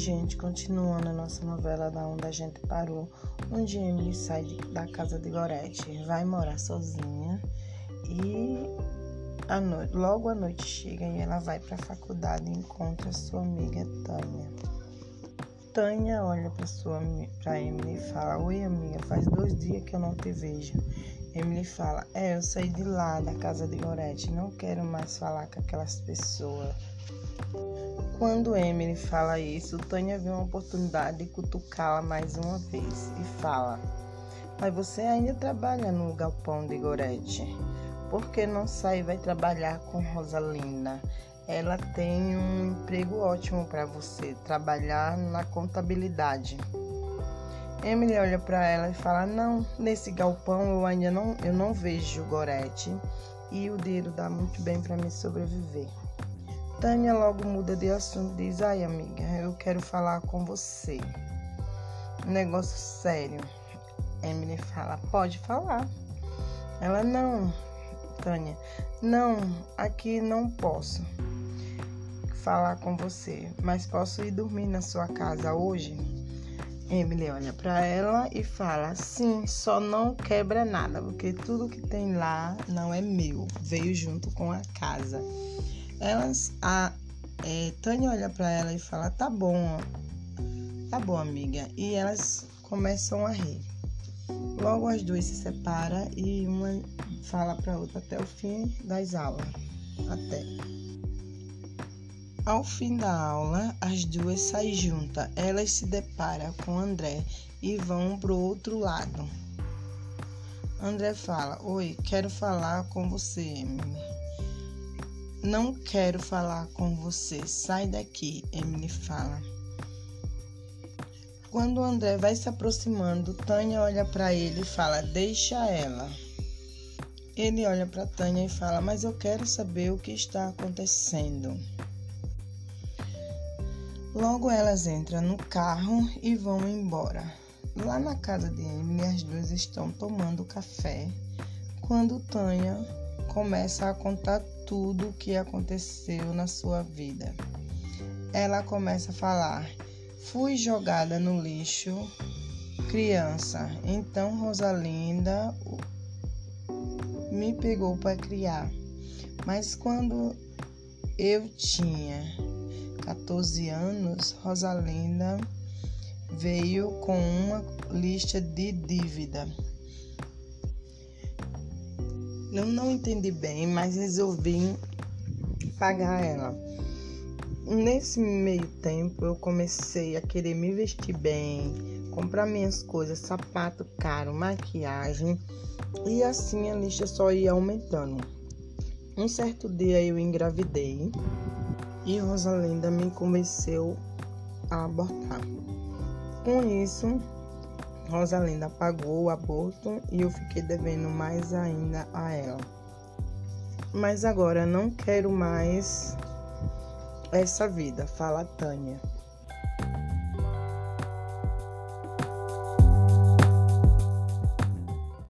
gente, continuando a nossa novela da onde a gente parou, onde Emily sai da casa de Gorete, vai morar sozinha e a noite, logo a noite chega e ela vai para a faculdade e encontra sua amiga Tânia. Tânia olha para para Emily e fala: "Oi, amiga, faz dois dias que eu não te vejo." Emily fala: "É, eu saí de lá da casa de Gorete, não quero mais falar com aquelas pessoas." Quando Emily fala isso, Tânia vê uma oportunidade de cutucá-la mais uma vez e fala: Mas você ainda trabalha no galpão de Gorete. Por que não sai e vai trabalhar com Rosalinda? Ela tem um emprego ótimo para você, trabalhar na contabilidade. Emily olha para ela e fala: "Não, nesse galpão eu ainda não, eu não vejo Gorete e o dinheiro dá muito bem para me sobreviver." Tânia logo muda de assunto e diz: Ai, amiga, eu quero falar com você. Um negócio sério. Emily fala: Pode falar. Ela: Não, Tânia, não, aqui não posso falar com você, mas posso ir dormir na sua casa hoje? Emily olha para ela e fala: Sim, só não quebra nada, porque tudo que tem lá não é meu, veio junto com a casa. Elas, a é, Tânia olha para ela e fala: Tá bom, tá bom, amiga. E elas começam a rir. Logo as duas se separam e uma fala para outra até o fim das aulas. Até. Ao fim da aula, as duas saem juntas. Elas se deparam com André e vão pro outro lado. André fala: Oi, quero falar com você, Emily. Não quero falar com você. Sai daqui, Emily fala. Quando André vai se aproximando, Tânia olha para ele e fala: Deixa ela. Ele olha para Tânia e fala: Mas eu quero saber o que está acontecendo. Logo elas entram no carro e vão embora. Lá na casa de Emily, as duas estão tomando café quando Tânia começa a contar tudo o que aconteceu na sua vida. Ela começa a falar: Fui jogada no lixo, criança. Então Rosalinda me pegou para criar. Mas quando eu tinha 14 anos, Rosalinda veio com uma lista de dívida eu não entendi bem, mas resolvi pagar ela. Nesse meio tempo, eu comecei a querer me vestir bem, comprar minhas coisas, sapato caro, maquiagem, e assim a lista só ia aumentando. Um certo dia eu engravidei e Rosalinda me convenceu a abortar. Com isso, Rosalinda pagou o aborto e eu fiquei devendo mais ainda a ela. Mas agora não quero mais essa vida, fala Tânia.